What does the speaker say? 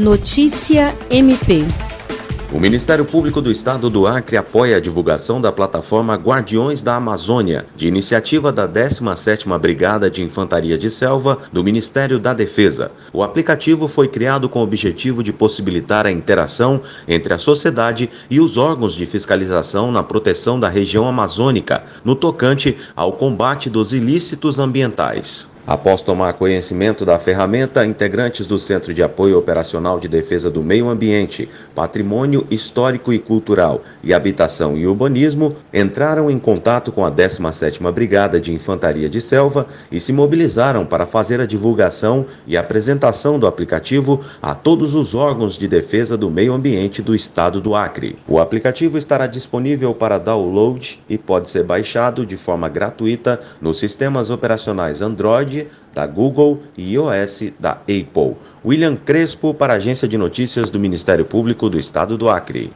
Notícia MP. O Ministério Público do Estado do Acre apoia a divulgação da plataforma Guardiões da Amazônia, de iniciativa da 17ª Brigada de Infantaria de Selva do Ministério da Defesa. O aplicativo foi criado com o objetivo de possibilitar a interação entre a sociedade e os órgãos de fiscalização na proteção da região amazônica, no tocante ao combate dos ilícitos ambientais. Após tomar conhecimento da ferramenta, integrantes do Centro de Apoio Operacional de Defesa do Meio Ambiente, Patrimônio Histórico e Cultural e Habitação e Urbanismo entraram em contato com a 17ª Brigada de Infantaria de Selva e se mobilizaram para fazer a divulgação e apresentação do aplicativo a todos os órgãos de defesa do meio ambiente do estado do Acre. O aplicativo estará disponível para download e pode ser baixado de forma gratuita nos sistemas operacionais Android da Google e iOS da Apple. William Crespo para a Agência de Notícias do Ministério Público do Estado do Acre.